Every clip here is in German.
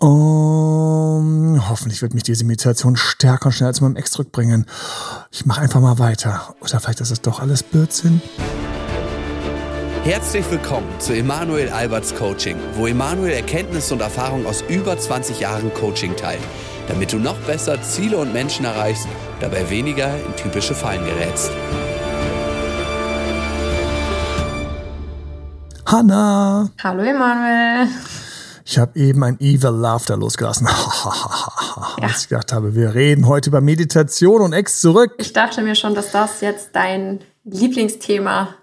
Um, hoffentlich wird mich diese Meditation stärker und schneller zu meinem Ex zurückbringen. Ich mache einfach mal weiter. Oder vielleicht ist es doch alles Blödsinn. Herzlich willkommen zu Emanuel Alberts Coaching, wo Emanuel Erkenntnisse und Erfahrung aus über 20 Jahren Coaching teilt, damit du noch besser Ziele und Menschen erreichst, dabei weniger in typische Fallen gerätst. Hanna! Hallo Emanuel. Ich habe eben ein Evil Laughter losgelassen. ja. Als ich gedacht habe, wir reden heute über Meditation und Ex zurück. Ich dachte mir schon, dass das jetzt dein Lieblingsthema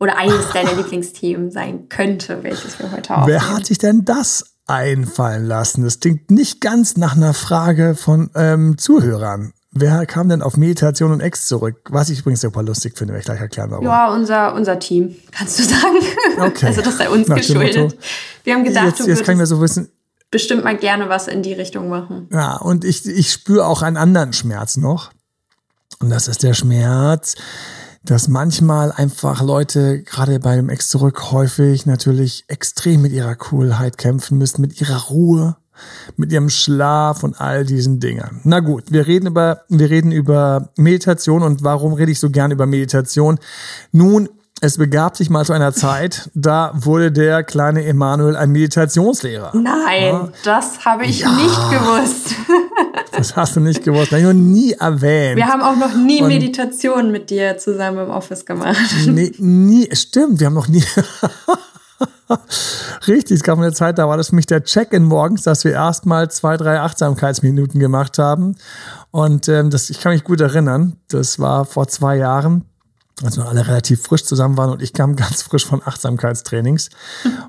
oder eines deiner Lieblingsthemen sein könnte, welches wir heute haben. Wer hat sich denn das einfallen lassen? Das klingt nicht ganz nach einer Frage von ähm, Zuhörern. Wer kam denn auf Meditation und Ex zurück? Was ich übrigens super lustig finde, werde ich gleich erklären warum. Ja, unser, unser Team, kannst du sagen. Okay. Also das sei uns Nach geschuldet. Wir haben gedacht, Jetzt, du jetzt kann ich mir so wissen, bestimmt mal gerne was in die Richtung machen. Ja, und ich, ich spüre auch einen anderen Schmerz noch. Und das ist der Schmerz, dass manchmal einfach Leute, gerade bei dem Ex zurück, häufig natürlich extrem mit ihrer Coolheit kämpfen müssen, mit ihrer Ruhe, mit ihrem Schlaf und all diesen Dingen. Na gut, wir reden über, wir reden über Meditation und warum rede ich so gern über Meditation? Nun, es begab sich mal zu einer Zeit, da wurde der kleine Emanuel ein Meditationslehrer. Nein, das habe ich Ja. nicht gewusst. Das hast du nicht gewusst, das habe ich noch nie erwähnt. Wir haben auch noch nie Meditation mit dir zusammen im Office gemacht. Nee, nie, stimmt, wir haben noch nie. Richtig, es gab eine Zeit, da war das für mich der Check-in morgens, dass wir erstmal zwei, drei Achtsamkeitsminuten gemacht haben. Und ähm, das, ich kann mich gut erinnern, das war vor zwei Jahren, als wir alle relativ frisch zusammen waren und ich kam ganz frisch von Achtsamkeitstrainings.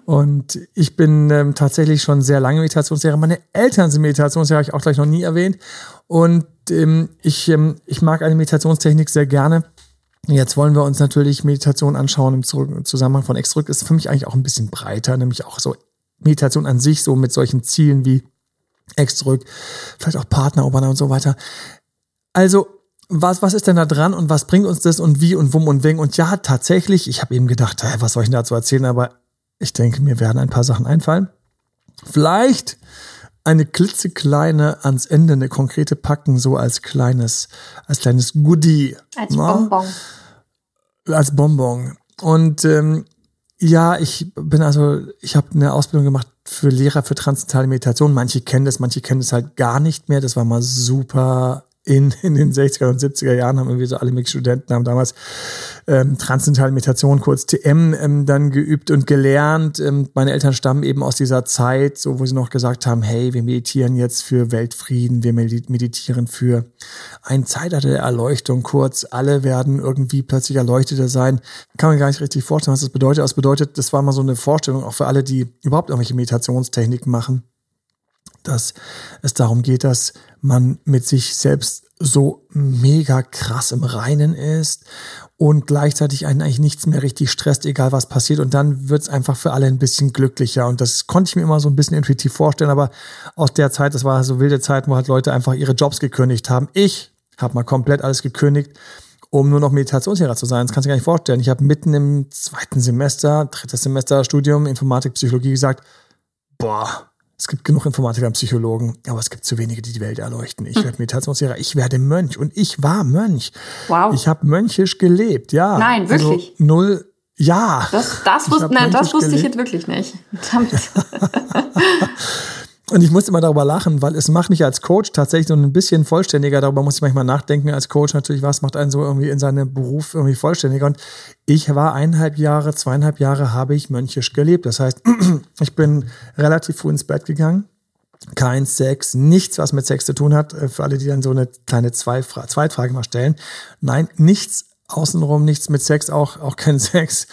Und ich bin ähm, tatsächlich schon sehr lange Meditationslehrer. Meine Eltern sind Meditationslehrer, habe ich auch gleich noch nie erwähnt. Und ähm, ich, ähm, ich mag eine Meditationstechnik sehr gerne. Jetzt wollen wir uns natürlich Meditation anschauen im Zusammenhang von Ex-Rück. Ist für mich eigentlich auch ein bisschen breiter, nämlich auch so Meditation an sich, so mit solchen Zielen wie Ex-Rück, vielleicht auch Partnerobern und so weiter. Also, was, was ist denn da dran und was bringt uns das und wie und wum und wing? Und ja, tatsächlich, ich habe eben gedacht, was soll ich denn dazu erzählen? Aber ich denke, mir werden ein paar Sachen einfallen. Vielleicht eine klitzekleine ans Ende, eine konkrete packen, so als kleines, als kleines Goodie. Als Na? Bonbon. als Bonbon. Und ähm, ja, ich bin also, ich habe eine Ausbildung gemacht für Lehrer für transzendentale Meditation. Manche kennen das, manche kennen es halt gar nicht mehr. Das war mal super in, in den 60er und 70er Jahren haben irgendwie so alle möglichen Studenten haben damals ähm, transzendentale Meditation, kurz TM, ähm, dann geübt und gelernt. Ähm, meine Eltern stammen eben aus dieser Zeit, so wo sie noch gesagt haben, hey, wir meditieren jetzt für Weltfrieden, wir medi- meditieren für ein Zeitalter der Erleuchtung, kurz, alle werden irgendwie plötzlich Erleuchteter sein. Kann man gar nicht richtig vorstellen, was das bedeutet. Das bedeutet, das war mal so eine Vorstellung auch für alle, die überhaupt irgendwelche Meditationstechniken machen dass es darum geht, dass man mit sich selbst so mega krass im Reinen ist und gleichzeitig einen eigentlich nichts mehr richtig stresst, egal was passiert. Und dann wird es einfach für alle ein bisschen glücklicher. Und das konnte ich mir immer so ein bisschen intuitiv vorstellen, aber aus der Zeit, das war so wilde Zeit, wo halt Leute einfach ihre Jobs gekündigt haben. Ich habe mal komplett alles gekündigt, um nur noch Meditationslehrer zu sein. Das kannst du gar nicht vorstellen. Ich habe mitten im zweiten Semester, drittes Semester Studium Informatik, Psychologie gesagt, boah, es gibt genug Informatiker und Psychologen, aber es gibt zu wenige, die die Welt erleuchten. Ich werde Meditationslehrer, ich werde Mönch und ich war Mönch. Wow. Ich habe mönchisch gelebt, ja. Nein, wirklich? Also null, ja. Das, das, Ich wusste, nein, das wusste ich gelebt. jetzt wirklich nicht. Verdammt. Und ich musste immer darüber lachen, weil es macht mich als Coach tatsächlich so ein bisschen vollständiger. Darüber muss ich manchmal nachdenken als Coach natürlich, was macht einen so irgendwie in seinem Beruf irgendwie vollständiger. Und ich war eineinhalb Jahre, zweieinhalb Jahre habe ich mönchisch gelebt. Das heißt, ich bin relativ früh ins Bett gegangen. Kein Sex, nichts, was mit Sex zu tun hat. Äh, Für alle, die dann so eine kleine Zweifra Zweitfrage mal stellen. Nein, nichts außenrum, nichts mit Sex, auch, auch kein Sex.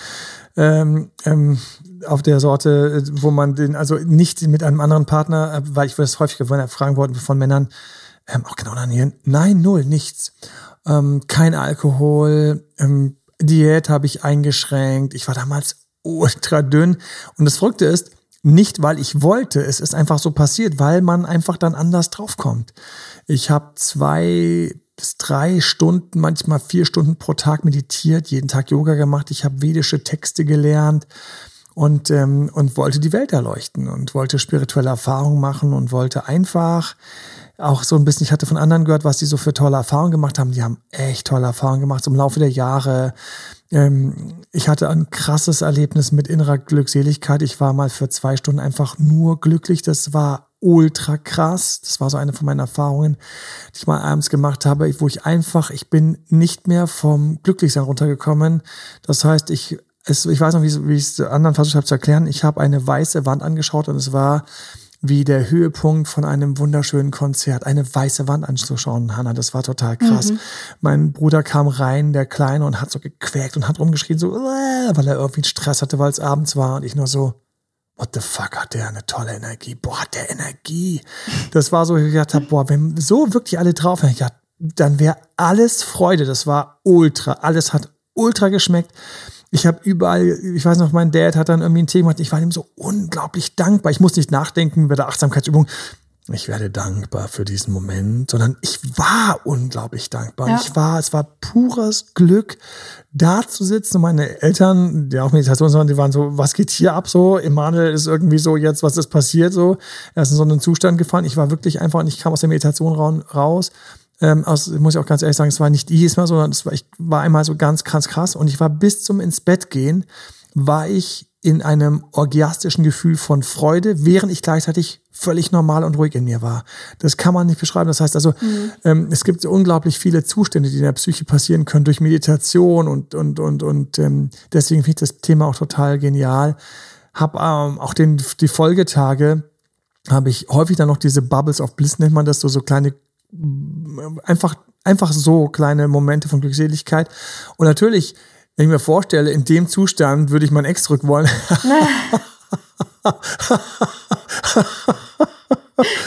Ähm, ähm, auf der Sorte, äh, wo man den, also nicht mit einem anderen Partner, äh, weil ich das häufig gefragt worden von Männern, ähm, auch genau onanieren. Nein, null, nichts. Ähm, kein Alkohol, ähm, Diät habe ich eingeschränkt. Ich war damals ultra dünn. Und das Verrückte ist, nicht weil ich wollte, es ist einfach so passiert, weil man einfach dann anders draufkommt. Ich habe zwei bis drei Stunden, manchmal vier Stunden pro Tag meditiert, jeden Tag Yoga gemacht. Ich habe vedische Texte gelernt. Und, ähm, und wollte die Welt erleuchten und wollte spirituelle Erfahrungen machen und wollte einfach auch so ein bisschen, ich hatte von anderen gehört, was die so für tolle Erfahrungen gemacht haben. Die haben echt tolle Erfahrungen gemacht im Laufe der Jahre. Ähm, ich hatte ein krasses Erlebnis mit innerer Glückseligkeit. Ich war mal für zwei Stunden einfach nur glücklich. Das war ultra krass. Das war so eine von meinen Erfahrungen, die ich mal abends gemacht habe, wo ich einfach, ich bin nicht mehr vom Glücklichsein runtergekommen. Das heißt, ich es, ich weiß noch, wie, ich es anderen versucht habe zu erklären. Ich habe eine weiße Wand angeschaut und es war wie der Höhepunkt von einem wunderschönen Konzert, eine weiße Wand anzuschauen, Hanna. Das war total krass. Mhm. Mein Bruder kam rein, der Kleine, und hat so gequäkt und hat rumgeschrien, so, weil er irgendwie Stress hatte, weil es abends war. Und ich nur so, what the fuck, hat der eine tolle Energie. Boah, hat der Energie. Das war so, ich gedacht habe, boah, wenn so wirklich alle drauf wären, dann wäre alles Freude. Das war ultra. Alles hat ultra geschmeckt ich habe überall, ich weiß noch, mein Dad hat dann irgendwie ein Thema, ich war ihm so unglaublich dankbar. Ich muss nicht nachdenken bei der Achtsamkeitsübung, ich werde dankbar für diesen Moment, sondern ich war unglaublich dankbar. Ja. Ich war, es war pures Glück, da zu sitzen. Und meine Eltern, die auch Meditation waren, die waren so, was geht hier ab so? Emanuel ist irgendwie so jetzt, was ist passiert so? Er ist in so einen Zustand gefallen. Ich war wirklich einfach und ich kam aus der Meditation raus ähm, aus, muss ich auch ganz ehrlich sagen, es war nicht jedes Mal, sondern es war, ich war einmal so ganz krass krass und ich war bis zum ins Bett gehen, war ich in einem orgiastischen Gefühl von Freude, während ich gleichzeitig völlig normal und ruhig in mir war. Das kann man nicht beschreiben. Das heißt also, mhm. ähm, es gibt unglaublich viele Zustände, die in der Psyche passieren können durch Meditation und und und und ähm, deswegen finde ich das Thema auch total genial. Hab ähm, auch den die Folgetage habe ich häufig dann noch diese Bubbles of Bliss nennt man das so so kleine einfach, einfach so kleine Momente von Glückseligkeit. Und natürlich, wenn ich mir vorstelle, in dem Zustand würde ich mein Ex zurück wollen.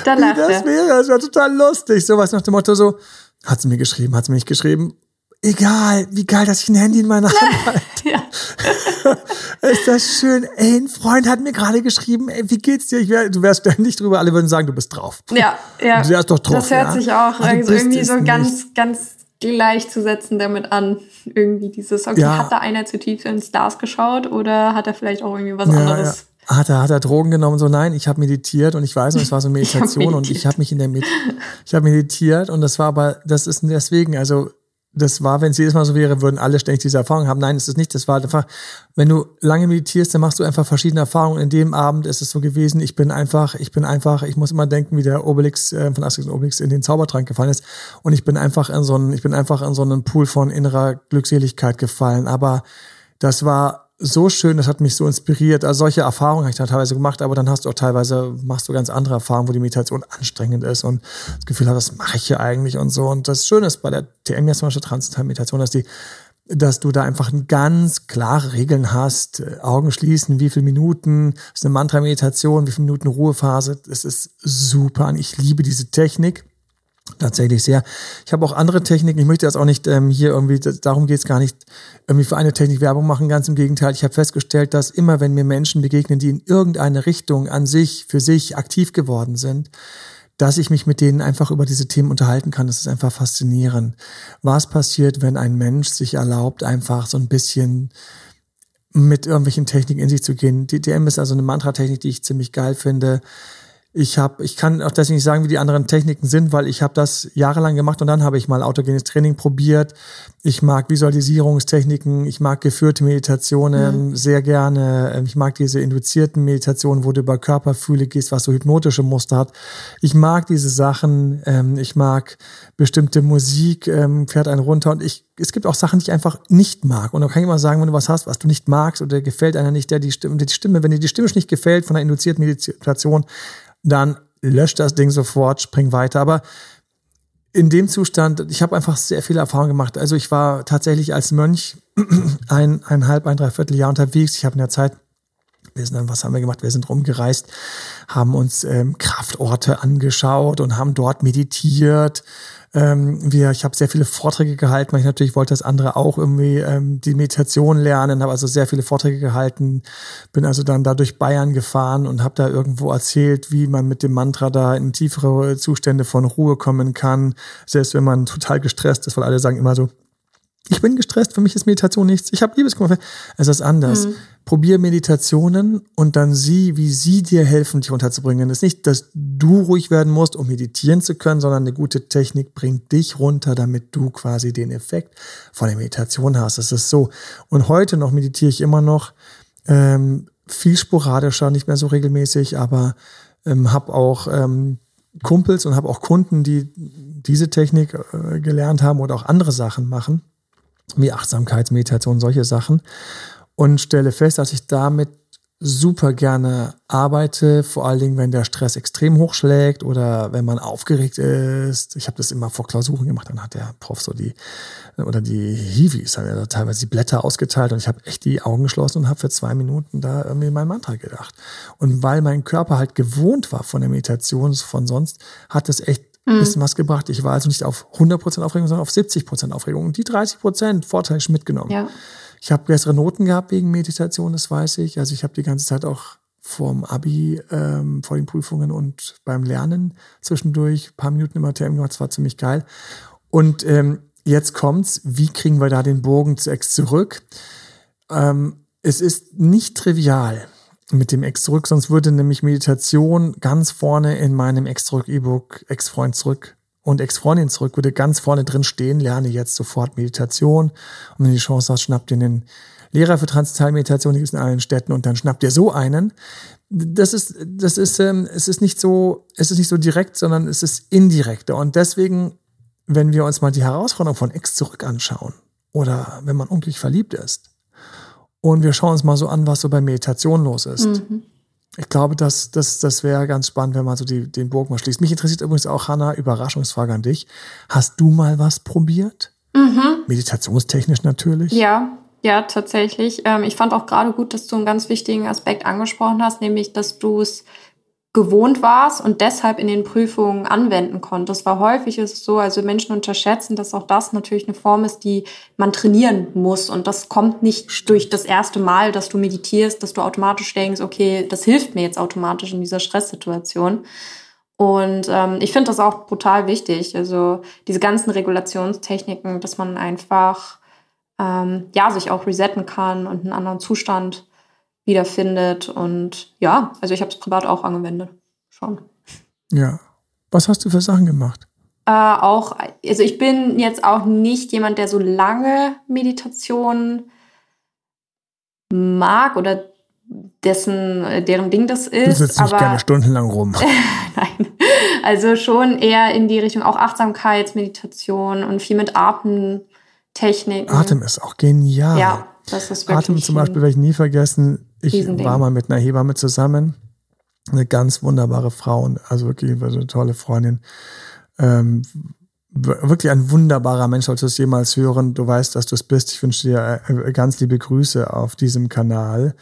Dann lacht das wäre, das wäre total lustig. Sowas nach dem Motto so, hat sie mir geschrieben, hat sie mir nicht geschrieben egal, wie geil, dass ich ein Handy in meiner Hand halte. ist das schön. Ey, ein Freund hat mir gerade geschrieben, ey, wie geht's dir? Ich wär, du wärst ständig drüber, alle würden sagen, du bist drauf. Ja, ja. Du wärst doch drauf. Das hört ja? sich auch also irgendwie so ganz, ganz gleichzusetzen damit an. Irgendwie dieses, okay, ja. hat da einer zu tief in Stars geschaut oder hat er vielleicht auch irgendwie was ja, anderes? Ja. Hat er, hat er Drogen genommen? So, nein, ich habe meditiert und ich weiß noch, es war so Meditation ich und ich habe mich in der Med ich habe meditiert und das war aber, das ist deswegen, also das war, wenn es jedes Mal so wäre, würden alle ständig diese Erfahrung haben. Nein, ist es nicht. Das war einfach, wenn du lange meditierst, dann machst du einfach verschiedene Erfahrungen. In dem Abend ist es so gewesen, ich bin einfach, ich bin einfach, ich muss immer denken, wie der Obelix äh, von Asterix und Obelix in den Zaubertrank gefallen ist. Und ich bin einfach in so einen, ich bin einfach in so einen Pool von innerer Glückseligkeit gefallen. Aber das war so schön, das hat mich so inspiriert. Also solche Erfahrungen habe ich dann teilweise gemacht, aber dann hast du auch teilweise, machst du ganz andere Erfahrungen, wo die Meditation anstrengend ist und das Gefühl hast, was mache ich hier eigentlich und so. Und das Schöne ist bei der TM jetzt zum Beispiel Transzendental-Meditation, dass die dass du da einfach ganz klare Regeln hast, Augen schließen, wie viele Minuten, ist eine Mantra-Meditation, wie viele Minuten Ruhephase, das ist super ich liebe diese Technik tatsächlich sehr. Ich habe auch andere Techniken. Ich möchte jetzt auch nicht ähm, hier irgendwie, darum geht es gar nicht, irgendwie für eine Technik Werbung machen. Ganz im Gegenteil. Ich habe festgestellt, dass immer, wenn mir Menschen begegnen, die in irgendeine Richtung an sich, für sich aktiv geworden sind, dass ich mich mit denen einfach über diese Themen unterhalten kann. Das ist einfach faszinierend. Was passiert, wenn ein Mensch sich erlaubt, einfach so ein bisschen mit irgendwelchen Techniken in sich zu gehen? DM ist also eine Mantra-Technik, die ich ziemlich geil finde ich habe, ich kann auch deswegen nicht sagen, wie die anderen Techniken sind, weil ich habe das jahrelang gemacht und dann habe ich mal autogenes Training probiert. Ich mag Visualisierungstechniken, ich mag geführte Meditationen mhm. sehr gerne. Ähm, ich mag diese induzierten Meditationen, wo du über Körperfühle gehst, was so hypnotische Muster hat. Ich mag diese Sachen. Ähm, ich mag bestimmte Musik, ähm, fährt einen runter und ich es gibt auch Sachen, die ich einfach nicht mag. Und da kann ich immer sagen, wenn du was hast, was du nicht magst oder gefällt einer nicht, der die Stimme, die Stimme, wenn dir die Stimme nicht gefällt von einer induzierten Meditation, dann löscht das Ding sofort, spring weiter. Aber in dem Zustand, ich habe einfach sehr viele Erfahrungen gemacht. Also ich war tatsächlich als Mönch ein, ein halb, ein dreiviertel Jahr unterwegs. Ich habe in der Zeit, wir sind dann, was haben wir gemacht? Wir sind rumgereist, haben uns ähm, Kraftorte angeschaut und haben dort meditiert ähm, wir, ich habe sehr viele Vorträge gehalten, weil ich natürlich wollte, dass andere auch irgendwie ähm, die Meditation lernen, habe also sehr viele Vorträge gehalten, bin also dann da durch Bayern gefahren und habe da irgendwo erzählt, wie man mit dem Mantra da in tiefere Zustände von Ruhe kommen kann, selbst wenn man total gestresst ist, weil alle sagen immer so, Ich bin gestresst, für mich ist Meditation nichts. Ich habe Liebeskummer. Es ist anders. Mhm. Probier Meditationen und dann sieh, wie sie dir helfen, dich runterzubringen. Es ist nicht, dass du ruhig werden musst, um meditieren zu können, sondern eine gute Technik bringt dich runter, damit du quasi den Effekt von der Meditation hast. Es ist so. Und heute noch meditiere ich immer noch ähm, viel sporadischer, nicht mehr so regelmäßig, aber ähm, habe auch ähm, Kumpels und habe auch Kunden, die diese Technik äh, gelernt haben oder auch andere Sachen machen wie Achtsamkeitsmeditation, solche Sachen. Und stelle fest, dass ich damit super gerne arbeite, vor allen Dingen, wenn der Stress extrem hochschlägt oder wenn man aufgeregt ist. Ich habe das immer vor Klausuren gemacht, dann hat der Prof so die oder die Hiwis haben ja teilweise die Blätter ausgeteilt und ich habe echt die Augen geschlossen und habe für zwei Minuten da irgendwie mein Mantra gedacht. Und weil mein Körper halt gewohnt war von der Meditation von sonst, hat es echt mhm. bisschen was gebracht. Ich war also nicht auf 100% Aufregung, sondern auf 70% Aufregung. Und die 30% Vorteil ist mitgenommen. Ja. Ich habe bessere Noten gehabt wegen Meditation, das weiß ich. Also ich habe die ganze Zeit auch vorm Abi, ähm, vor den Prüfungen und beim Lernen zwischendurch ein paar Minuten immer TM gemacht. Das war ziemlich geil. Und ähm, jetzt kommt's. Wie kriegen wir da den Bogen zu Ex zurück? Ähm, es ist nicht trivial mit dem Ex zurück, sonst würde nämlich Meditation ganz vorne in meinem Ex zurück E-Book Ex-Freund zurück und Ex-Freundin zurück würde ganz vorne drin stehen, lerne jetzt sofort Meditation. Und wenn du die Chance hast, schnapp dir einen Lehrer für Transzentral-Meditation, die gibt es in allen Städten. Und dann schnapp dir so einen. Das ist, das ist, ähm, es ist nicht so, es ist nicht so direkt, sondern es ist indirekter. Und deswegen, wenn wir uns mal die Herausforderung von Ex zurück anschauen oder wenn man unglücklich verliebt ist, und wir schauen uns mal so an, was so bei Meditation los ist. Mhm. Ich glaube, das, das, das wäre ganz spannend, wenn man so die, den Bogen mal schließt. Mich interessiert übrigens auch, Hanna, Überraschungsfrage an dich. Hast du mal was probiert? Mhm. Meditationstechnisch natürlich? Ja, ja, tatsächlich. Ähm, ich fand auch gerade gut, dass du einen ganz wichtigen Aspekt angesprochen hast, nämlich, dass du es gewohnt warst und deshalb in den Prüfungen anwenden konntest. Weil häufig ist es so, also Menschen unterschätzen, dass auch das natürlich eine Form ist, die man trainieren muss. Und das kommt nicht durch das erste Mal, dass du meditierst, dass du automatisch denkst, okay, das hilft mir jetzt automatisch in dieser Stresssituation. Und ähm, ich finde das auch brutal wichtig. Also diese ganzen Regulationstechniken, dass man einfach ähm, ja sich auch resetten kann und einen anderen Zustand wiederfindet. Und ja, also ich habe es privat auch angewendet. Schon. Ja. Was hast du für Sachen gemacht? Äh, auch, also ich bin jetzt auch nicht jemand, der so lange Meditation mag oder dessen, deren Ding das ist. Du sitzt nicht gerne stundenlang rum. Nein. Also schon eher in die Richtung auch Achtsamkeitsmeditation und viel mit Atemtechniken. Atem ist auch genial. Ja, das ist wirklich Atem zum Beispiel werde ich nie vergessen. Ich war mal mit einer Hebamme zusammen. Eine ganz wunderbare Frau also wirklich eine tolle Freundin. Ähm, wirklich ein wunderbarer Mensch, solltest du es jemals hören. Du weißt, dass du es bist. Ich wünsche dir äh, ganz liebe Grüße auf diesem Kanal.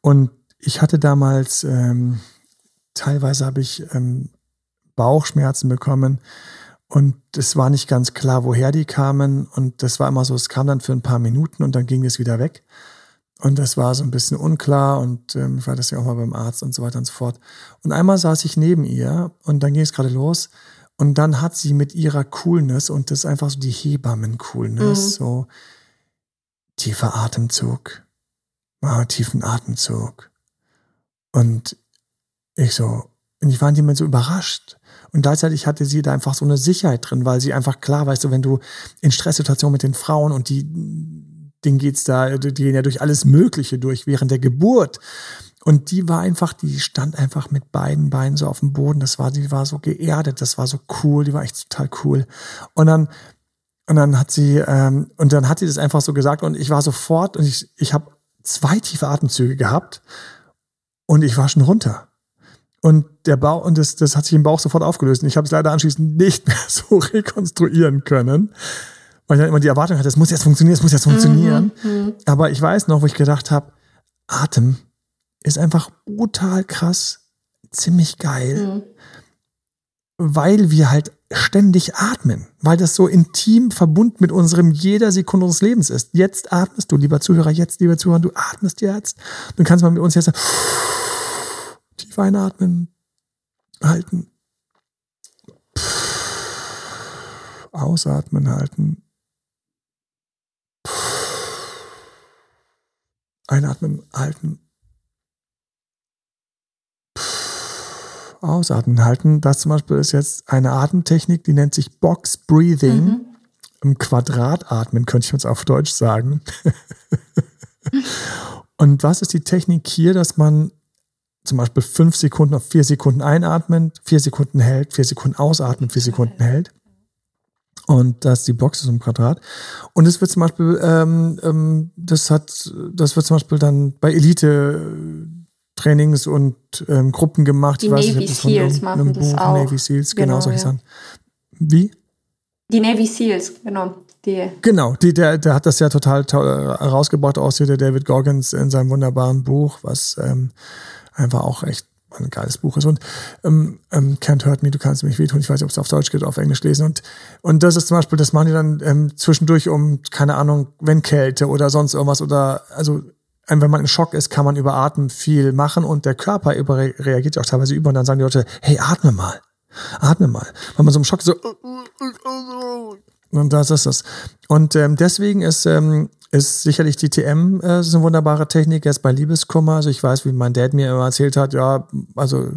Und ich hatte damals, ähm, teilweise habe ich ähm, Bauchschmerzen bekommen und es war nicht ganz klar, woher die kamen. Und das war immer so, es kam dann für ein paar Minuten und dann ging es wieder weg. Und das war so ein bisschen unklar und ähm, ich war das ja auch mal beim Arzt und so weiter und so fort. Und einmal saß ich neben ihr und dann ging es gerade los und dann hat sie mit ihrer Coolness und das ist einfach so die Hebammen-Coolness, mhm. so tiefer Atemzug, ah, tiefen Atemzug. Und ich so, und ich war in dem Moment so überrascht. Und gleichzeitig hatte sie da einfach so eine Sicherheit drin, weil sie einfach klar, weißt du, wenn du in Stresssituationen mit den Frauen und die, denen geht's da, die gehen ja durch alles Mögliche durch während der Geburt. Und die war einfach, die stand einfach mit beiden Beinen so auf dem Boden. Das war, die war so geerdet, das war so cool, die war echt total cool. Und dann, und dann hat sie, ähm, und dann hat sie das einfach so gesagt und ich war sofort und ich, ich habe zwei tiefe Atemzüge gehabt und ich war schon runter. Und der Bauch, und das, das hat sich im Bauch sofort aufgelöst. Und ich habe es leider anschließend nicht mehr so rekonstruieren können. Weil ich dann immer die Erwartung hatte, es muss jetzt funktionieren, es muss jetzt funktionieren. Mhm, mhm. Aber ich weiß noch, wo ich gedacht habe, Atem ist einfach brutal krass, ziemlich geil. Mhm. Weil wir halt ständig atmen, weil das so intim verbunden mit unserem jeder Sekunde unseres Lebens ist. Jetzt atmest du, lieber Zuhörer, jetzt, lieber Zuhörer, du atmest jetzt. Du kannst mal mit uns jetzt Tief einatmen, halten. Ausatmen, halten. Einatmen, halten. Ausatmen, halten. Das zum Beispiel ist jetzt eine Atemtechnik, die nennt sich Box Breathing. Mhm. Im Quadrat atmen, könnte ich uns auf Deutsch sagen. Und was ist die Technik hier, dass man zum Beispiel fünf Sekunden auf vier Sekunden einatmet, vier Sekunden hält, vier Sekunden ausatmet, vier Sekunden hält. Und das ist die Box ist im Quadrat. Und es wird zum Beispiel, ähm, ähm, das hat, das wird zum Beispiel dann bei Elite Trainings und ähm, Gruppen gemacht. Die ich Navy Seals machen das Buch, auch. Navy Seals, genau, genau solche ja. Sachen. Wie? Die Navy Seals, genau. Die. Genau, die, der, der hat das ja total toll rausgebracht, aus der David Goggins in seinem wunderbaren Buch, was ähm, einfach auch echt ein geiles Buch ist. Und ähm, ähm, Can't Hurt Me, du kannst mich wehtun. Ich weiß nicht, ob es auf Deutsch geht oder auf Englisch lesen. Und, und das ist zum Beispiel, das machen die dann ähm, zwischendurch um, keine Ahnung, wenn Kälte oder sonst irgendwas oder, also wenn man in Schock ist, kann man über Atmen viel machen und der Körper reagiert auch teilweise über und dann sagen die Leute, hey, atme mal. Atme mal. Wenn man so im Schock so und das ist es. Und ähm, deswegen ist, ähm, ist sicherlich die TM äh, ist eine wunderbare Technik. Jetzt bei Liebeskummer, also ich weiß, wie mein Dad mir immer erzählt hat, ja, also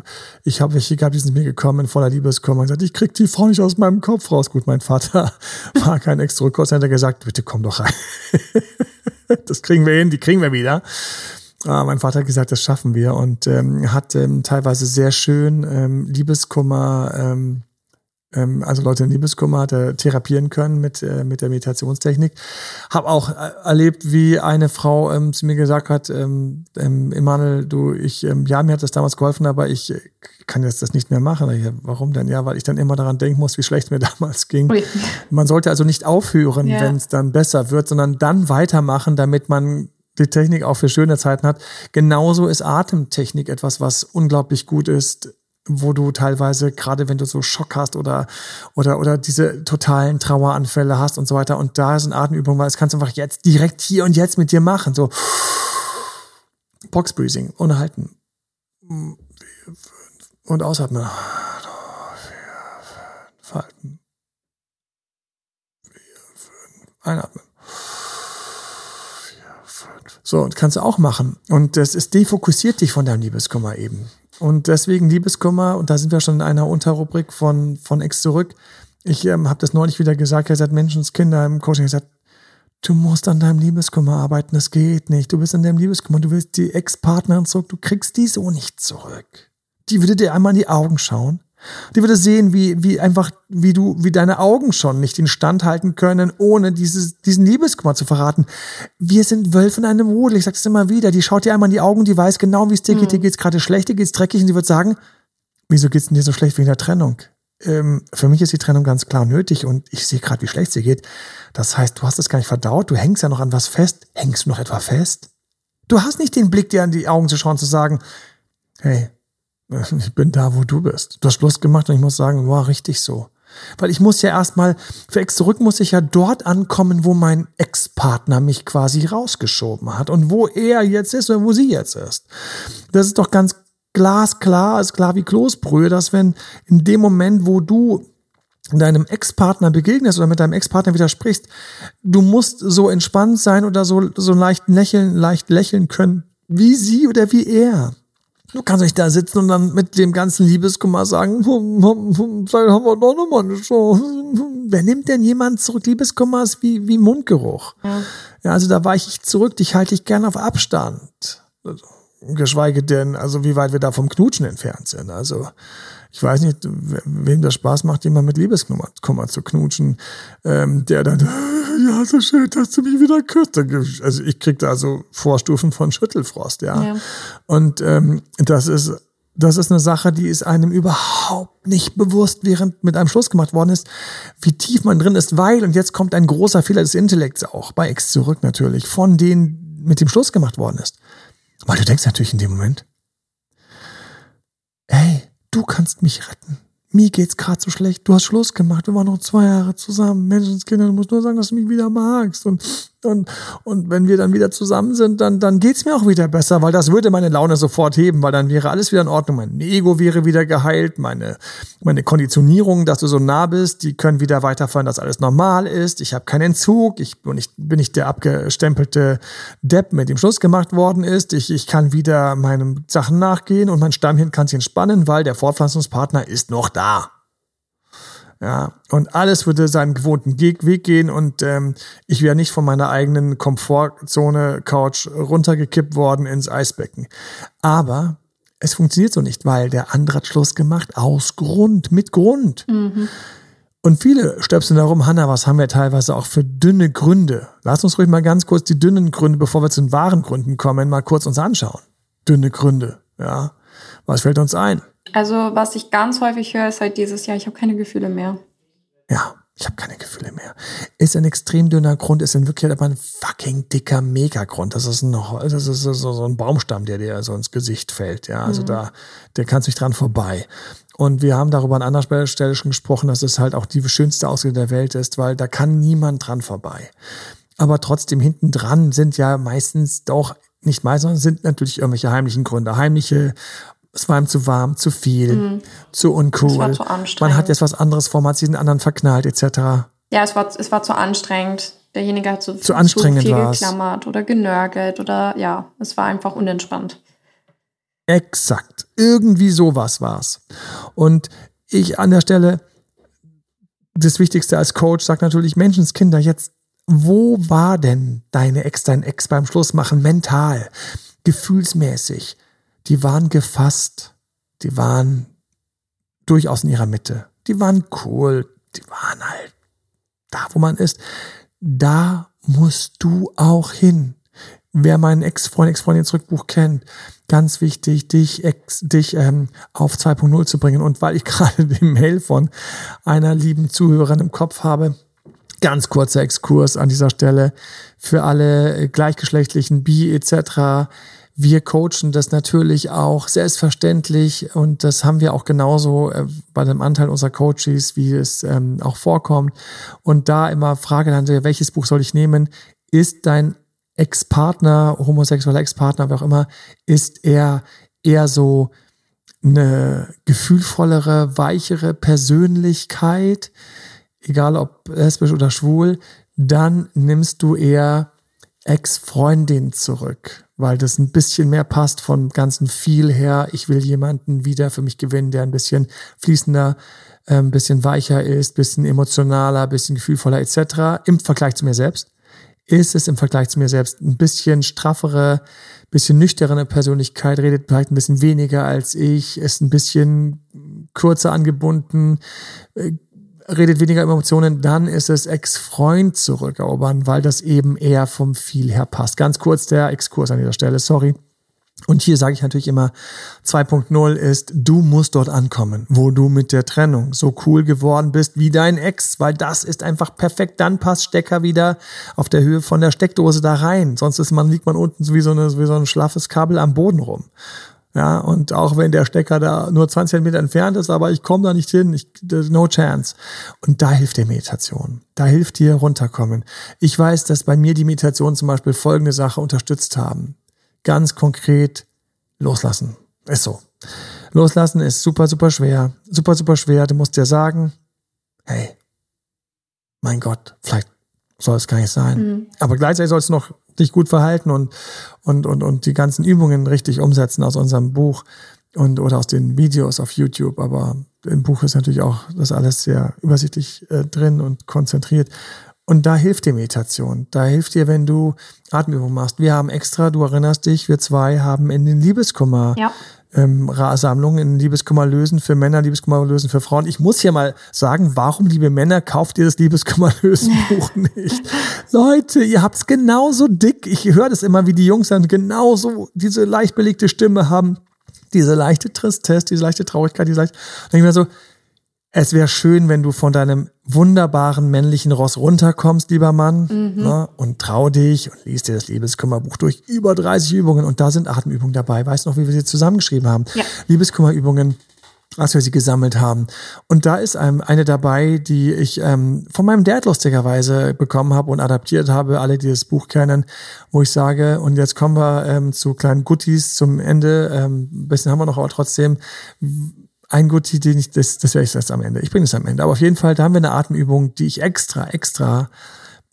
ich habe welche gehabt, die sind mir gekommen in voller Liebeskummer und gesagt, ich krieg die Frau nicht aus meinem Kopf raus. Gut, mein Vater war kein Extra-Kurs, hat er gesagt, bitte komm doch rein. das kriegen wir hin, die kriegen wir wieder. Ah, mein Vater hat gesagt, das schaffen wir und ähm, hat ähm, teilweise sehr schön ähm, Liebeskummer ähm, also Leute in Liebeskummer hat er therapieren können mit, äh, mit der Meditationstechnik. Hab auch äh, erlebt, wie eine Frau ähm, zu mir gesagt hat, ähm, ähm, Emanuel, du, ich, ähm, ja, mir hat das damals geholfen, aber ich äh, kann jetzt das nicht mehr machen. Ich, warum denn? Ja, weil ich dann immer daran denken muss, wie schlecht mir damals ging. Ui. Man sollte also nicht aufhören, ja. wenn es dann besser wird, sondern dann weitermachen, damit man die Technik auch für schöne Zeiten hat. Genauso ist Atemtechnik etwas, was unglaublich gut ist, wo du teilweise, gerade wenn du so Schock hast oder, oder, oder diese totalen Traueranfälle hast und so weiter. Und da sind Atemübungen, weil das kannst du einfach jetzt direkt hier und jetzt mit dir machen. So Box Breathing, ohne halten. Und ausatmen. Falten. Einatmen. So, und kannst du auch machen. Und das ist defokussiert dich von deinem Liebeskummer eben. Und deswegen Liebeskummer, und da sind wir schon in einer Unterrubrik von, von Ex zurück. Ich ähm, habe das neulich wieder gesagt, er sagt Menschenskinder im Coaching gesagt, du musst an deinem Liebeskummer arbeiten, das geht nicht. Du bist an deinem Liebeskummer, du willst die Ex-Partnerin zurück, du kriegst die so nicht zurück. Die würde dir einmal in die Augen schauen die würde sehen, wie, wie einfach, wie du, wie deine Augen schon nicht instand halten können, ohne dieses, diesen Liebeskummer zu verraten. Wir sind Wölfe in einem Rudel. Ich sag's immer wieder. Die schaut dir einmal in die Augen, die weiß genau, wie es dir geht. Dir geht's gerade schlecht, dir geht's dreckig und die wird sagen, wieso geht's denn dir so schlecht wegen der Trennung? Ähm, für mich ist die Trennung ganz klar nötig und ich sehe gerade, wie schlecht sie geht. Das heißt, du hast es gar nicht verdaut, du hängst ja noch an was fest. Hängst du noch etwa fest? Du hast nicht den Blick, dir an die Augen zu schauen, zu sagen, hey, ich bin da, wo du bist. Du hast Schluss gemacht und ich muss sagen, war richtig so. Weil ich muss ja erstmal, für Ex zurück muss ich ja dort ankommen, wo mein Ex-Partner mich quasi rausgeschoben hat und wo er jetzt ist oder wo sie jetzt ist. Das ist doch ganz glasklar, ist klar wie Kloßbrühe, dass wenn in dem Moment, wo du deinem Ex-Partner begegnest oder mit deinem Ex-Partner widersprichst, du musst so entspannt sein oder so, so leicht lächeln, leicht lächeln können, wie sie oder wie er. Du kannst nicht da sitzen und dann mit dem ganzen Liebeskummer sagen, vielleicht haben wir doch nochmal eine Chance. Wer nimmt denn jemand zurück? Liebeskummer ist wie, wie Mundgeruch. Ja. ja, also da weiche ich zurück, dich halte ich gern auf Abstand. Geschweige denn, also wie weit wir da vom Knutschen entfernt sind. Also ich weiß nicht, wem das Spaß macht, jemand mit Liebeskummer zu knutschen, ähm, der dann, ja, so schön, dass du mich wieder küsst. Also ich krieg da so Vorstufen von Schüttelfrost, ja. ja. Und ähm, das ist das ist eine Sache, die ist einem überhaupt nicht bewusst, während mit einem Schluss gemacht worden ist, wie tief man drin ist, weil, und jetzt kommt ein großer Fehler des Intellekts auch, bei Ex zurück natürlich, von denen mit dem Schluss gemacht worden ist. Weil du denkst natürlich in dem Moment, hey, du kannst mich retten. Mir geht's gerade so schlecht. Du hast Schluss gemacht. Wir waren noch zwei Jahre zusammen. Menschenskinder, du musst nur sagen, dass du mich wieder magst. Und Und, und wenn wir dann wieder zusammen sind, dann, dann geht's mir auch wieder besser, weil das würde meine Laune sofort heben, weil dann wäre alles wieder in Ordnung. Mein Ego wäre wieder geheilt, meine, meine Konditionierung, dass du so nah bist, die können wieder weiterfahren, dass alles normal ist. Ich habe keinen Entzug, ich bin nicht, bin nicht der abgestempelte Depp, mit dem Schluss gemacht worden ist. Ich, ich kann wieder meinen Sachen nachgehen und mein Stammhirn kann sich entspannen, weil der Fortpflanzungspartner ist noch da. Ja, und alles würde seinen gewohnten Weg gehen und ähm, ich wäre nicht von meiner eigenen Komfortzone-Couch runtergekippt worden ins Eisbecken. Aber es funktioniert so nicht, weil der andere hat Schluss gemacht aus Grund, mit Grund. Mhm. Und viele stöpseln darum, Hanna, was haben wir teilweise auch für dünne Gründe? Lass uns ruhig mal ganz kurz die dünnen Gründe, bevor wir zu den wahren Gründen kommen, mal kurz uns anschauen. Dünne Gründe, ja. Was fällt uns ein? Also, was ich ganz häufig höre, ist halt dieses Jahr, ich habe keine Gefühle mehr. Ja, ich habe keine Gefühle mehr. Ist ein extrem dünner Grund, ist in Wirklichkeit aber ein fucking dicker Megagrund. Das ist ein, das ist so, so ein Baumstamm, der dir so ins Gesicht fällt. Ja, also mhm. da, der kannst nicht dran vorbei. Und wir haben darüber an anderer Stelle schon gesprochen, dass es halt auch die schönste Ausrede der Welt ist, weil da kann niemand dran vorbei. Aber trotzdem hinten dran sind ja meistens doch nicht meistens, sondern sind natürlich irgendwelche heimlichen Gründe. Heimliche es war ihm zu warm, zu viel, mhm. zu uncool. Es war zu anstrengend. Man hat jetzt was anderes vor, man hat sich den anderen verknallt, etc. Ja, es war, es war zu anstrengend. Derjenige hat zu, zu, anstrengend zu viel war's. geklammert oder genörgelt oder ja, es war einfach unentspannt. Exakt. Irgendwie sowas war's. Und ich an der Stelle, das Wichtigste als Coach sagt natürlich, Menschenskinder, jetzt, wo war denn deine Ex, dein Ex beim Schlussmachen mental, gefühlsmäßig? Die waren gefasst, die waren durchaus in ihrer Mitte, die waren cool, die waren halt da, wo man ist. Da musst du auch hin. Wer meinen Ex-Freund, Ex-Freundin Zurückbuch kennt, ganz wichtig, dich, ex, dich ähm, auf 2.0 zu bringen. Und weil ich gerade den Mail von einer lieben Zuhörerin im Kopf habe, ganz kurzer Exkurs an dieser Stelle für alle gleichgeschlechtlichen Bi etc wir coachen das natürlich auch selbstverständlich und das haben wir auch genauso äh, bei dem Anteil unserer Coaches, wie es ähm, auch vorkommt. Und da immer Frage dann, welches Buch soll ich nehmen? Ist dein Ex-Partner, homosexueller Ex-Partner, wer auch immer, ist er eher so eine gefühlvollere, weichere Persönlichkeit, egal ob lesbisch oder schwul, dann nimmst du eher Ex-Freundin zurück weil das ein bisschen mehr passt vom ganzen viel her. Ich will jemanden wieder für mich gewinnen, der ein bisschen fließender, äh, ein bisschen weicher ist, bisschen emotionaler, bisschen gefühlvoller etc. Im Vergleich zu mir selbst ist es im Vergleich zu mir selbst ein bisschen straffere, bisschen nüchterne Persönlichkeit, redet vielleicht ein bisschen weniger als ich, ist ein bisschen kürzer angebunden, äh, redet weniger über Emotionen, dann ist es Ex-Freund zurückerobern, weil das eben eher vom viel her passt. Ganz kurz der Exkurs an dieser Stelle, sorry. Und hier sage ich natürlich immer, 2.0 ist, du musst dort ankommen, wo du mit der Trennung so cool geworden bist wie dein Ex, weil das ist einfach perfekt. Dann passt Stecker wieder auf der Höhe von der Steckdose da rein. Sonst ist man, liegt man unten wie so, eine, wie so ein schlaffes Kabel am Boden rum. Ja, und auch wenn der Stecker da nur 20 Zentimeter entfernt ist, aber ich komme da nicht hin, ich, no chance. Und da hilft dir Meditation. Da hilft dir runterkommen. Ich weiß, dass bei mir die Meditation zum Beispiel folgende Sache unterstützt haben. Ganz konkret loslassen. Ist so. Loslassen ist super, super schwer. Super, super schwer. Du musst dir sagen, hey, mein Gott, vielleicht soll es gar nicht sein. Mhm. Aber gleichzeitig sollst du noch dich gut verhalten und, und, und, und die ganzen Übungen richtig umsetzen aus unserem Buch und oder aus den Videos auf YouTube. Aber im Buch ist natürlich auch das alles sehr übersichtlich äh, drin und konzentriert. Und da hilft dir Meditation. Da hilft dir, wenn du Atemübungen machst. Wir haben extra, du erinnerst dich, wir zwei haben in den Liebeskummer ja ähm, Sammlungen in Liebeskummer lösen für Männer, Liebeskummer lösen für Frauen. Ich muss hier mal sagen, warum, liebe Männer, kauft ihr das Liebeskummer lösen Buch nicht? Leute, ihr habt's genauso dick. Ich höre das immer, wie die Jungs dann genauso diese leicht belegte Stimme haben, diese leichte Tristesse, diese leichte Traurigkeit, diese leichte. Dann denke ich mir so, es wäre schön, wenn du von deinem wunderbaren männlichen Ross runterkommst, lieber Mann, mhm. ne, und trau dich und liest dir das Liebeskummerbuch durch. Über 30 Übungen und da sind Atemübungen dabei. Weißt du noch, wie wir sie zusammengeschrieben haben? Ja. Liebeskummerübungen als wir sie gesammelt haben. Und da ist einem eine dabei, die ich ähm, von meinem Dad lustigerweise bekommen habe und adaptiert habe, alle, die das Buch kennen, wo ich sage, und jetzt kommen wir ähm, zu kleinen Guttis zum Ende. Ähm, ein bisschen haben wir noch, aber trotzdem ein Gutti, den ich, das, das werde ich erst am Ende. Ich bringe es am Ende. Aber auf jeden Fall, da haben wir eine Atemübung, die ich extra, extra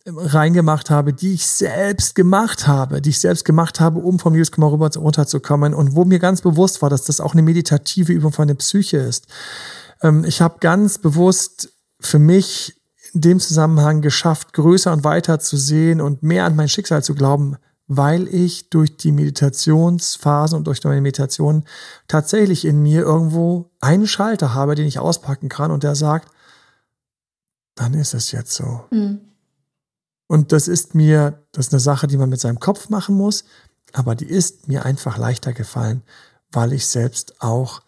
reingemacht habe, die ich selbst gemacht habe, die ich selbst gemacht habe, um vom Liebeskummer rüber runterzukommen und wo mir ganz bewusst war, dass das auch eine meditative Übung für eine Psyche ist. Ähm, ich habe ganz bewusst für mich in dem Zusammenhang geschafft, größer und weiter zu sehen und mehr an mein Schicksal zu glauben, weil ich durch die Meditationsphasen und durch meine Meditation tatsächlich in mir irgendwo einen Schalter habe, den ich auspacken kann und der sagt, dann ist es jetzt so. Mhm. Und das ist mir, das ist eine Sache, die man mit seinem Kopf machen muss, aber die ist mir einfach leichter gefallen, weil ich selbst auch,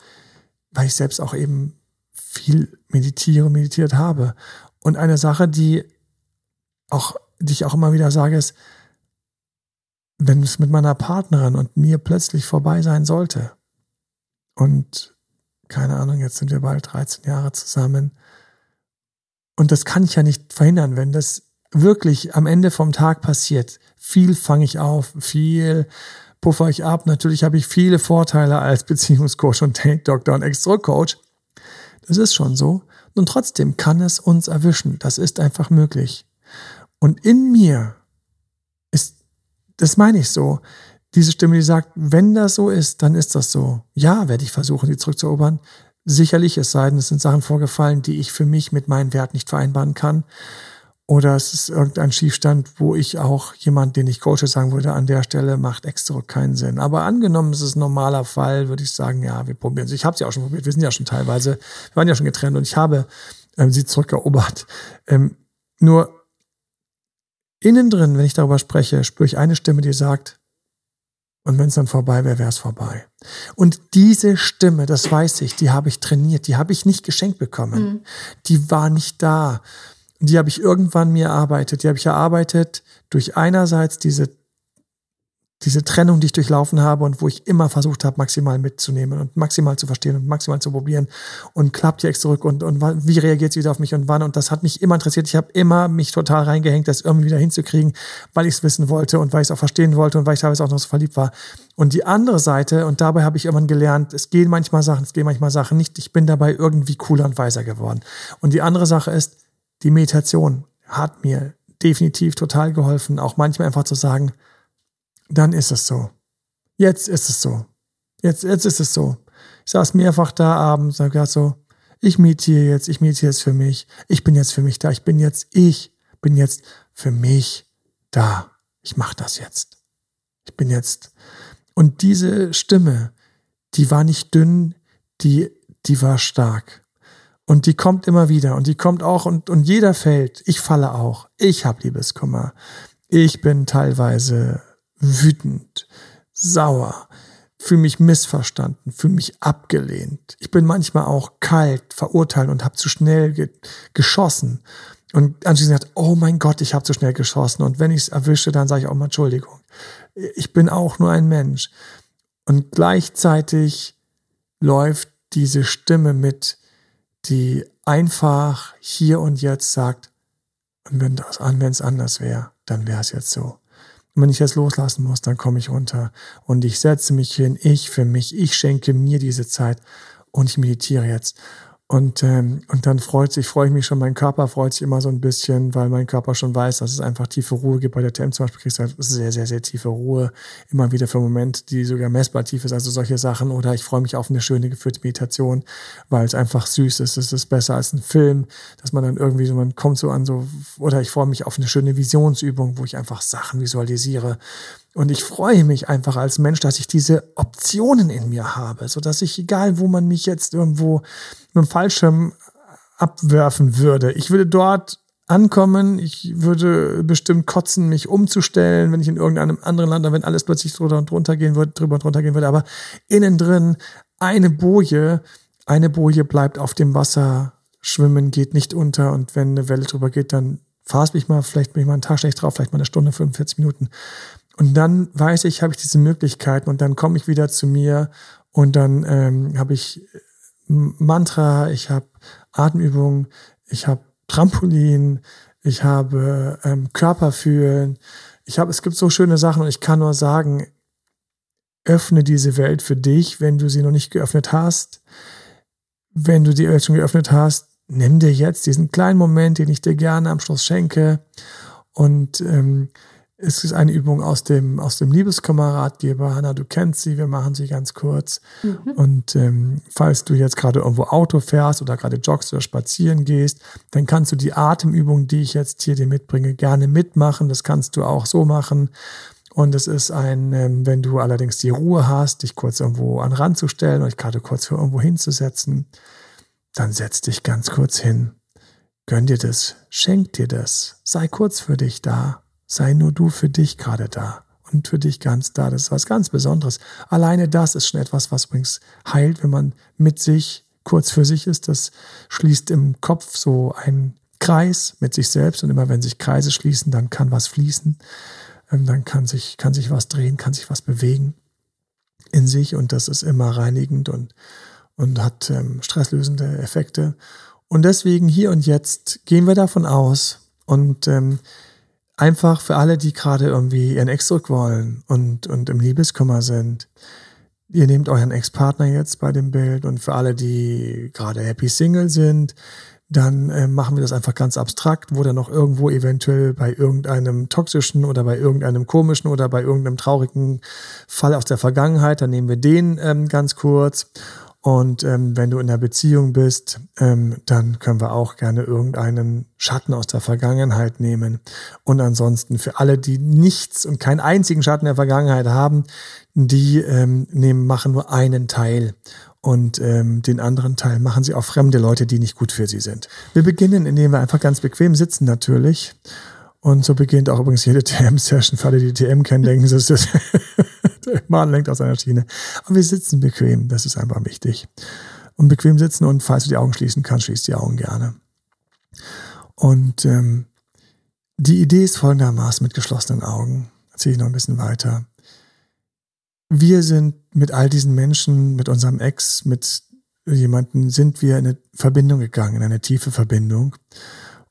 weil ich selbst auch eben viel meditiere, meditiert habe. Und eine Sache, die auch, die ich auch immer wieder sage, ist, wenn es mit meiner Partnerin und mir plötzlich vorbei sein sollte und keine Ahnung, jetzt sind wir bald 13 Jahre zusammen und das kann ich ja nicht verhindern, wenn das wirklich am Ende vom Tag passiert. Viel fange ich auf, viel puffer ich ab. Natürlich habe ich viele Vorteile als Beziehungscoach und Date-Doktor und Extra-Coach. Das ist schon so. Und trotzdem kann es uns erwischen. Das ist einfach möglich. Und in mir das meine ich so, diese Stimme, die sagt, wenn das so ist, dann ist das so. Ja, werde ich versuchen, die zurückzuerobern. Sicherlich, es sei denn, es sind Sachen vorgefallen, die ich für mich mit meinem Wert nicht vereinbaren kann. Oder es ist irgendein Schiefstand, wo ich auch jemand, den ich coache, sagen würde, an der Stelle macht extra keinen Sinn. Aber angenommen, es ist ein normaler Fall, würde ich sagen, ja, wir probieren es. Ich habe sie auch schon probiert. Wir sind ja schon teilweise, wir waren ja schon getrennt und ich habe ähm, sie zurückerobert. Ähm, nur innen drin, wenn ich darüber spreche, spüre ich eine Stimme, die sagt, und wenn es dann vorbei wäre, wäre es vorbei. Und diese Stimme, das weiß ich, die habe ich trainiert, die habe ich nicht geschenkt bekommen. Mhm. Die war nicht da die habe ich irgendwann mir erarbeitet. Die habe ich erarbeitet durch einerseits diese, diese Trennung, die ich durchlaufen habe und wo ich immer versucht habe, maximal mitzunehmen und maximal zu verstehen und maximal zu probieren. Und klappt die Ex zurück und, und wie reagiert sie wieder auf mich und wann? Und das hat mich immer interessiert. Ich habe immer mich total reingehängt, das irgendwie wieder hinzukriegen, weil ich es wissen wollte und weil ich es auch verstehen wollte und weil ich teilweise auch noch so verliebt war. Und die andere Seite, und dabei habe ich irgendwann gelernt, es gehen manchmal Sachen, es gehen manchmal Sachen nicht. Ich bin dabei irgendwie cooler und weiser geworden. Und die andere Sache ist, die Meditation hat mir definitiv total geholfen, auch manchmal einfach zu sagen, dann ist es so. Jetzt ist es so. Jetzt, jetzt ist es so. Ich saß mehrfach da abends und gesagt so, ich meditiere jetzt, ich meditiere jetzt für mich, ich bin jetzt für mich da, ich bin jetzt, ich bin jetzt für mich da. Ich mache das jetzt. Ich bin jetzt. Und diese Stimme, die war nicht dünn, die, die war stark. Und die kommt immer wieder und die kommt auch und, und jeder fällt. Ich falle auch. Ich habe Liebeskummer. Ich bin teilweise wütend, sauer, fühle mich missverstanden, fühle mich abgelehnt. Ich bin manchmal auch kalt, verurteilt und habe zu schnell ge geschossen. Und anschließend sagt, oh mein Gott, ich habe zu schnell geschossen. Und wenn ich es erwische, dann sage ich auch mal Entschuldigung. Ich bin auch nur ein Mensch. Und gleichzeitig läuft diese Stimme mit, die einfach hier und jetzt sagt, und wenn es anders wäre, dann wäre es jetzt so. Und wenn ich jetzt loslassen muss, dann komme ich runter und ich setze mich hin, ich für mich, ich schenke mir diese Zeit und ich meditiere jetzt. Und, ähm, und dann freut sich, freue ich mich schon, mein Körper freut sich immer so ein bisschen, weil mein Körper schon weiß, dass es einfach tiefe Ruhe gibt. Bei der TM zum Beispiel kriegst du halt sehr, sehr, sehr tiefe Ruhe. Immer wieder für einen Moment, die sogar messbar tief ist, also solche Sachen. Oder ich freue mich auf eine schöne geführte Meditation, weil es einfach süß ist. Es ist besser als ein Film, dass man dann irgendwie so, man kommt so an so, oder ich freue mich auf eine schöne Visionsübung, wo ich einfach Sachen visualisiere. Und ich freue mich einfach als Mensch, dass ich diese Optionen in mir habe, so dass ich, egal wo man mich jetzt irgendwo mit dem Fallschirm abwerfen würde, ich würde dort ankommen, ich würde bestimmt kotzen, mich umzustellen, wenn ich in irgendeinem anderen Land, wenn alles plötzlich drüber und drunter gehen würde, drüber und drunter gehen würde, aber innen drin eine Boje, eine Boje bleibt auf dem Wasser schwimmen, geht nicht unter und wenn eine Welle drüber geht, dann fahr's mich mal, vielleicht bin ich mal einen Tag schlecht drauf, vielleicht mal eine Stunde, 45 Minuten. Und dann weiß ich, habe ich diese Möglichkeiten und dann komme ich wieder zu mir und dann ähm, habe ich Mantra, ich habe Atemübungen, ich habe Trampolin, ich habe ähm, Körperfühlen. Ich habe, es gibt so schöne Sachen und ich kann nur sagen, öffne diese Welt für dich, wenn du sie noch nicht geöffnet hast. Wenn du die Welt schon geöffnet hast, nimm dir jetzt diesen kleinen Moment, den ich dir gerne am Schluss schenke und ähm, es ist eine Übung aus dem, aus dem Liebeskammerratgeber. Hanna, du kennst sie, wir machen sie ganz kurz. Mhm. Und ähm, falls du jetzt gerade irgendwo Auto fährst oder gerade joggst oder spazieren gehst, dann kannst du die Atemübung, die ich jetzt hier dir mitbringe, gerne mitmachen. Das kannst du auch so machen. Und es ist ein, ähm, wenn du allerdings die Ruhe hast, dich kurz irgendwo an Rand zu stellen oder dich gerade kurz irgendwo hinzusetzen, dann setz dich ganz kurz hin. Gönn dir das, schenk dir das, sei kurz für dich da Sei nur du für dich gerade da und für dich ganz da. Das ist was ganz Besonderes. Alleine das ist schon etwas, was übrigens heilt, wenn man mit sich kurz für sich ist. Das schließt im Kopf so einen Kreis mit sich selbst und immer wenn sich Kreise schließen, dann kann was fließen. Ähm, dann kann sich, kann sich was drehen, kann sich was bewegen in sich und das ist immer reinigend und, und hat ähm, stresslösende Effekte. Und deswegen hier und jetzt gehen wir davon aus und ähm, einfach für alle, die gerade irgendwie ihren Ex zurück wollen und, und im Liebeskummer sind. Ihr nehmt euren Ex-Partner jetzt bei dem Bild und für alle, die gerade happy Single sind, dann äh, machen wir das einfach ganz abstrakt, wo dann noch irgendwo eventuell bei irgendeinem toxischen oder bei irgendeinem komischen oder bei irgendeinem traurigen Fall aus der Vergangenheit, dann nehmen wir den ähm, ganz kurz und ähm, wenn du in der Beziehung bist, ähm, dann können wir auch gerne irgendeinen Schatten aus der Vergangenheit nehmen. Und ansonsten für alle, die nichts und keinen einzigen Schatten der Vergangenheit haben, die ähm, nehmen, machen nur einen Teil. Und ähm, den anderen Teil machen sie auch fremde Leute, die nicht gut für sie sind. Wir beginnen, indem wir einfach ganz bequem sitzen natürlich. Und so beginnt auch übrigens jede TM-Session. Für alle, die TM kennen, denken sie, der Mann lenkt aus einer Schiene. Aber wir sitzen bequem, das ist einfach wichtig. Und bequem sitzen und falls du die Augen schließen kannst, schließ die Augen gerne. Und ähm, die Idee ist folgendermaßen mit geschlossenen Augen. Erzähle ich noch ein bisschen weiter. Wir sind mit all diesen Menschen, mit unserem Ex, mit jemanden, sind wir in eine Verbindung gegangen, in eine tiefe Verbindung.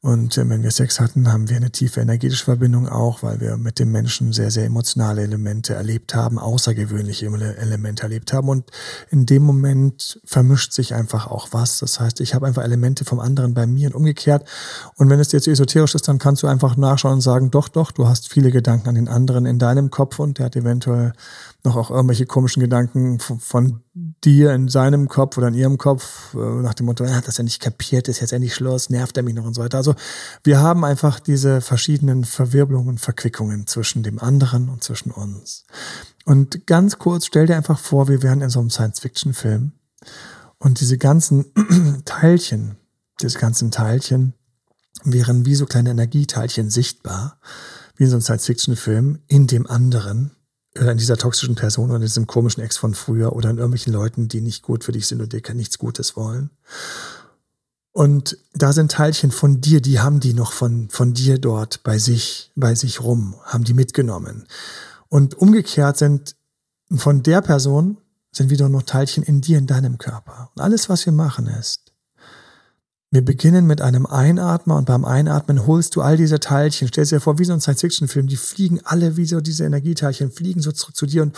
Und äh, wenn wir Sex hatten, haben wir eine tiefe energetische Verbindung auch, weil wir mit dem Menschen sehr, sehr emotionale Elemente erlebt haben, außergewöhnliche Elemente erlebt haben. Und in dem Moment vermischt sich einfach auch was. Das heißt, ich habe einfach Elemente vom anderen bei mir und umgekehrt. Und wenn es dir zu esoterisch ist, dann kannst du einfach nachschauen und sagen, doch, doch, du hast viele Gedanken an den anderen in deinem Kopf und der hat eventuell noch auch irgendwelche komischen Gedanken von, von dir in seinem Kopf oder in ihrem Kopf, äh, nach dem Motto, er hat das ja nicht kapiert, ist jetzt endlich Schluss, nervt er mich noch und so weiter. Also wir haben einfach diese verschiedenen Verwirbelungen, Verquickungen zwischen dem anderen und zwischen uns. Und ganz kurz, stell dir einfach vor, wir wären in so einem Science-Fiction-Film und diese ganzen Teilchen, diese ganzen Teilchen wären wie so kleine Energieteilchen sichtbar, wie in so einem Science-Fiction-Film, in dem anderen in dieser toxischen Person oder in diesem komischen Ex von früher oder in irgendwelchen Leuten, die nicht gut für dich sind und dir nichts Gutes wollen. Und da sind Teilchen von dir, die haben die noch von, von dir dort bei sich, bei sich rum, haben die mitgenommen. Und umgekehrt sind von der Person sind wieder noch Teilchen in dir, in deinem Körper. Und alles, was wir machen, ist, wir beginnen mit einem Einatmer und beim Einatmen holst du all diese Teilchen, stellst dir vor, wie so ein Science-Fiction-Film, die fliegen alle wie so diese Energieteilchen, fliegen so zurück zu dir und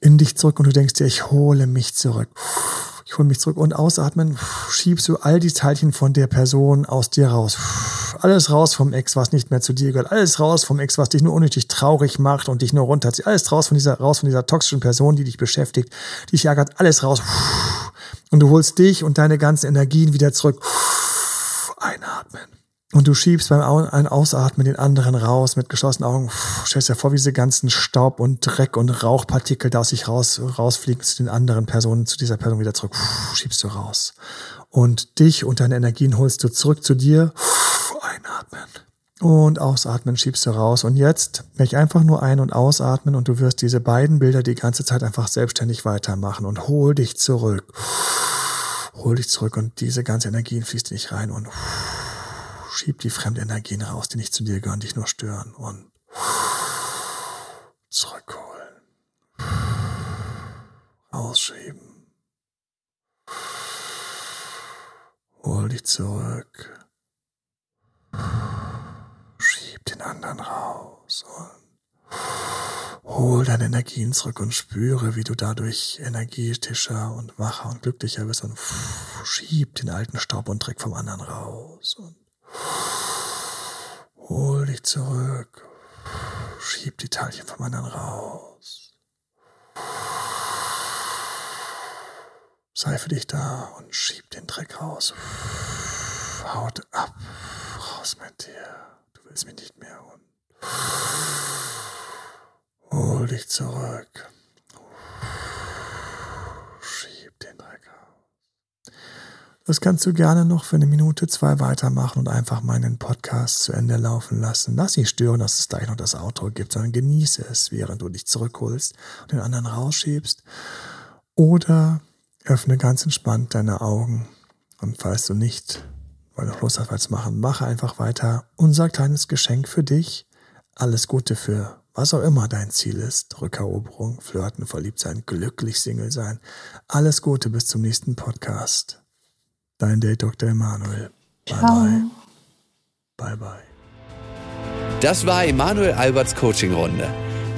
in dich zurück und du denkst dir, ich hole mich zurück. Ich hole mich zurück und ausatmen, schiebst du all die Teilchen von der Person aus dir raus. Alles raus vom Ex, was nicht mehr zu dir gehört. Alles raus vom Ex, was dich nur unnötig traurig macht und dich nur runterzieht. Alles raus von dieser, raus von dieser toxischen Person, die dich beschäftigt, die dich ärgert. Alles raus. Und du holst dich und deine ganzen Energien wieder zurück. Einatmen. Und du schiebst beim Ausatmen den anderen raus mit geschlossenen Augen. Stellst dir vor, wie diese ganzen Staub und Dreck und Rauchpartikel da aus sich raus, rausfliegen zu den anderen Personen, zu dieser Person wieder zurück. Schiebst du raus. Und dich und deine Energien holst du zurück zu dir. Einatmen. Und ausatmen schiebst du raus. Und jetzt werde ich einfach nur ein- und ausatmen und du wirst diese beiden Bilder die ganze Zeit einfach selbstständig weitermachen und hol dich zurück. Hol dich zurück und diese ganze Energie fließt in dich rein und schieb die fremden Energien raus, die nicht zu dir gehören, dich nur stören und zurückholen. Rausschieben. dich zurück. Den anderen raus und hol deine Energien zurück und spüre, wie du dadurch energetischer und wacher und glücklicher bist und schieb den alten Staub und Dreck vom anderen raus und hol dich zurück. Schieb die Teilchen vom anderen raus. Sei für dich da und schieb den Dreck raus. Haut ab. Raus mit dir. Willst mich nicht mehr. Und hol dich zurück. Schieb den Dreck raus. Das kannst du gerne noch für eine Minute, zwei weitermachen und einfach meinen Podcast zu Ende laufen lassen. Lass dich stören, dass es gleich noch das Outro gibt, sondern genieße es, während du dich zurückholst und den anderen rausschiebst. Oder öffne ganz entspannt deine Augen. Und falls du nicht, weil du Lust hast, was machen, mache einfach weiter. Unser kleines Geschenk für dich. Alles Gute für was auch immer dein Ziel ist. Rückeroberung, Flirten, verliebt sein, glücklich Single sein. Alles Gute bis zum nächsten Podcast. Dein Date Dr. Emanuel. Bye Ciao. bye. Bye bye. Das war Emanuel Alberts Coaching-Runde.